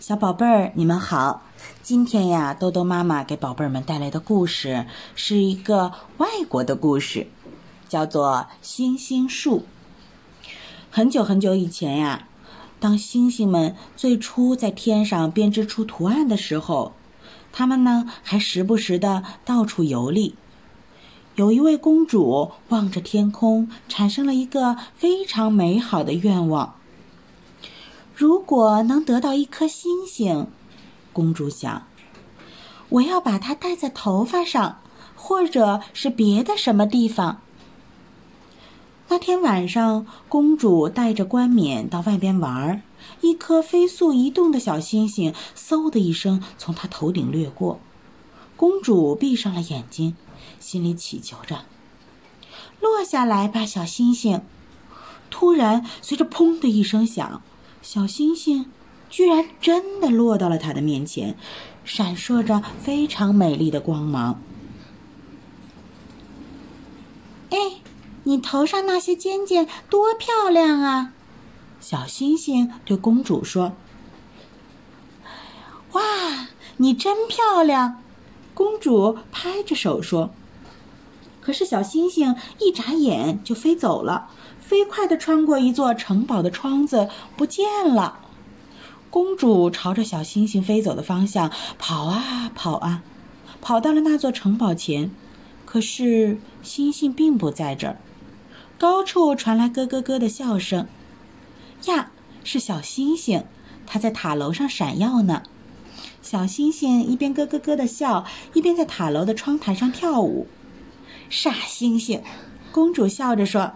小宝贝儿，你们好！今天呀，豆豆妈妈给宝贝儿们带来的故事是一个外国的故事，叫做《星星树》。很久很久以前呀，当星星们最初在天上编织出图案的时候，它们呢还时不时的到处游历。有一位公主望着天空，产生了一个非常美好的愿望。如果能得到一颗星星，公主想，我要把它戴在头发上，或者是别的什么地方。那天晚上，公主带着冠冕到外边玩儿，一颗飞速移动的小星星嗖的一声从她头顶掠过。公主闭上了眼睛，心里祈求着：“落下来吧，小星星！”突然，随着“砰”的一声响。小星星居然真的落到了他的面前，闪烁着非常美丽的光芒。哎，你头上那些尖尖多漂亮啊！小星星对公主说：“哇，你真漂亮！”公主拍着手说。可是小星星一眨眼就飞走了。飞快地穿过一座城堡的窗子，不见了。公主朝着小星星飞走的方向跑啊跑啊，跑到了那座城堡前。可是星星并不在这儿。高处传来咯咯咯的笑声。呀，是小星星，它在塔楼上闪耀呢。小星星一边咯咯咯的笑，一边在塔楼的窗台上跳舞。傻星星，公主笑着说。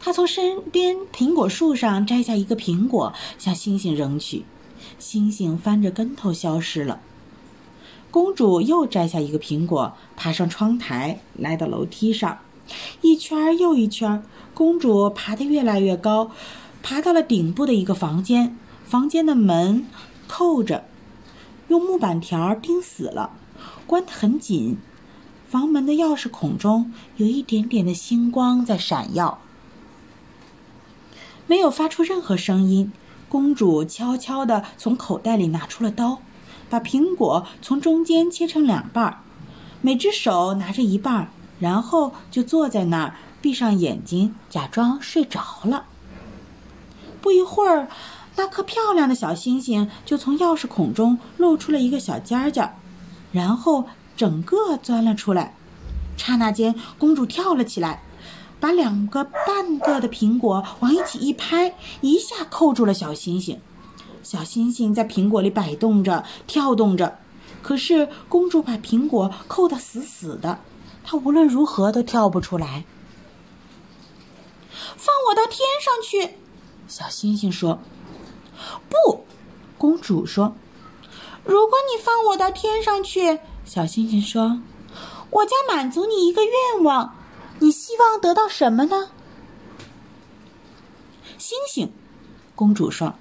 他从身边苹果树上摘下一个苹果，向星星扔去，星星翻着跟头消失了。公主又摘下一个苹果，爬上窗台，来到楼梯上，一圈又一圈。公主爬得越来越高，爬到了顶部的一个房间，房间的门扣着，用木板条钉死了，关得很紧。房门的钥匙孔中有一点点的星光在闪耀。没有发出任何声音，公主悄悄地从口袋里拿出了刀，把苹果从中间切成两半儿，每只手拿着一半儿，然后就坐在那儿，闭上眼睛，假装睡着了。不一会儿，那颗漂亮的小星星就从钥匙孔中露出了一个小尖尖，然后整个钻了出来。刹那间，公主跳了起来。把两个半个的苹果往一起一拍，一下扣住了小星星。小星星在苹果里摆动着，跳动着。可是公主把苹果扣得死死的，她无论如何都跳不出来。放我到天上去，小星星说。不，公主说。如果你放我到天上去，小星星说，我将满足你一个愿望。你希望得到什么呢？星星，公主说：“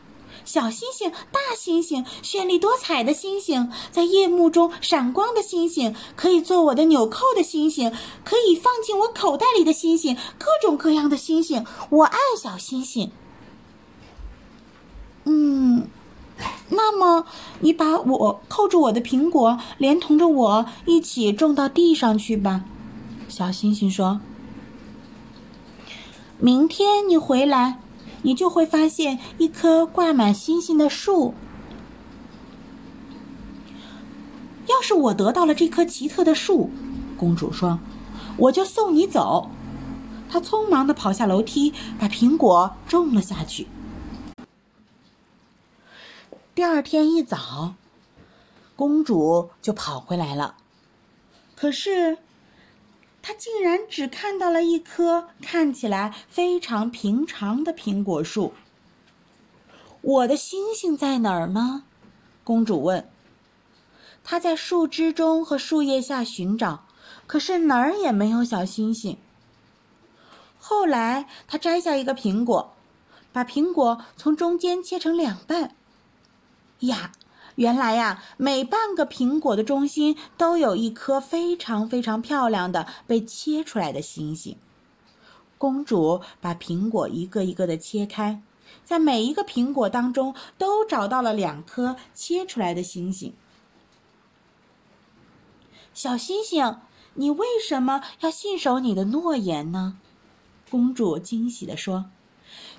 小星星，大星星，绚丽多彩的星星，在夜幕中闪光的星星，可以做我的纽扣的星星，可以放进我口袋里的星星，各种各样的星星，我爱小星星。”嗯，那么你把我扣住我的苹果，连同着我一起种到地上去吧。小星星说：“明天你回来，你就会发现一棵挂满星星的树。要是我得到了这棵奇特的树，公主说，我就送你走。”她匆忙的跑下楼梯，把苹果种了下去。第二天一早，公主就跑回来了，可是。他竟然只看到了一棵看起来非常平常的苹果树。我的星星在哪儿呢？公主问。她在树枝中和树叶下寻找，可是哪儿也没有小星星。后来，她摘下一个苹果，把苹果从中间切成两半。呀！原来呀，每半个苹果的中心都有一颗非常非常漂亮的被切出来的星星。公主把苹果一个一个的切开，在每一个苹果当中都找到了两颗切出来的星星。小星星，你为什么要信守你的诺言呢？公主惊喜地说：“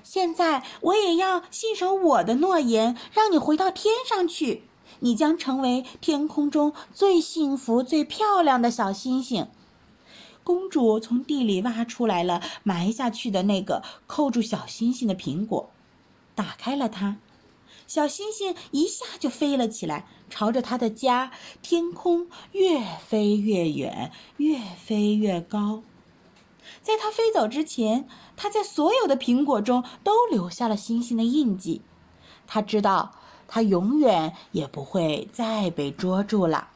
现在我也要信守我的诺言，让你回到天上去。你将成为天空中最幸福、最漂亮的小星星。”公主从地里挖出来了埋下去的那个扣住小星星的苹果，打开了它。小星星一下就飞了起来，朝着它的家天空越飞越远，越飞越高。在它飞走之前，它在所有的苹果中都留下了星星的印记。它知道，它永远也不会再被捉住了。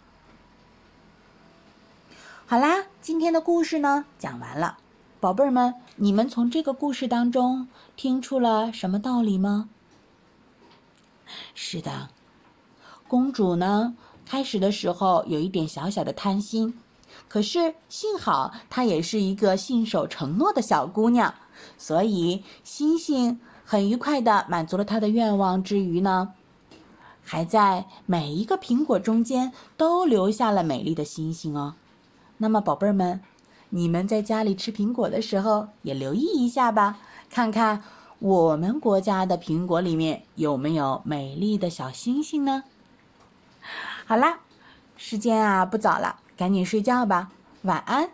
好啦，今天的故事呢讲完了，宝贝儿们，你们从这个故事当中听出了什么道理吗？是的，公主呢，开始的时候有一点小小的贪心，可是幸好她也是一个信守承诺的小姑娘，所以星星很愉快的满足了她的愿望之余呢，还在每一个苹果中间都留下了美丽的星星哦。那么，宝贝儿们，你们在家里吃苹果的时候也留意一下吧，看看。我们国家的苹果里面有没有美丽的小星星呢？好啦，时间啊不早了，赶紧睡觉吧，晚安。